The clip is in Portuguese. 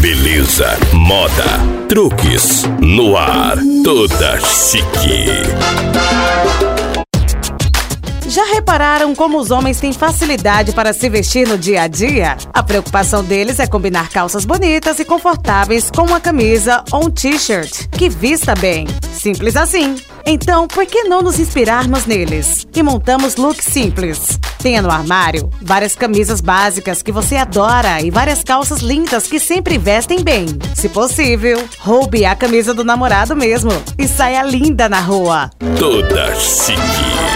beleza, moda, truques, no ar, toda chique. Já repararam como os homens têm facilidade para se vestir no dia a dia? A preocupação deles é combinar calças bonitas e confortáveis com uma camisa ou um t-shirt que vista bem. Simples assim. Então, por que não nos inspirarmos neles? E montamos looks simples. Tenha no armário várias camisas básicas que você adora e várias calças lindas que sempre vestem bem. Se possível, roube a camisa do namorado mesmo e saia linda na rua. Toda chique.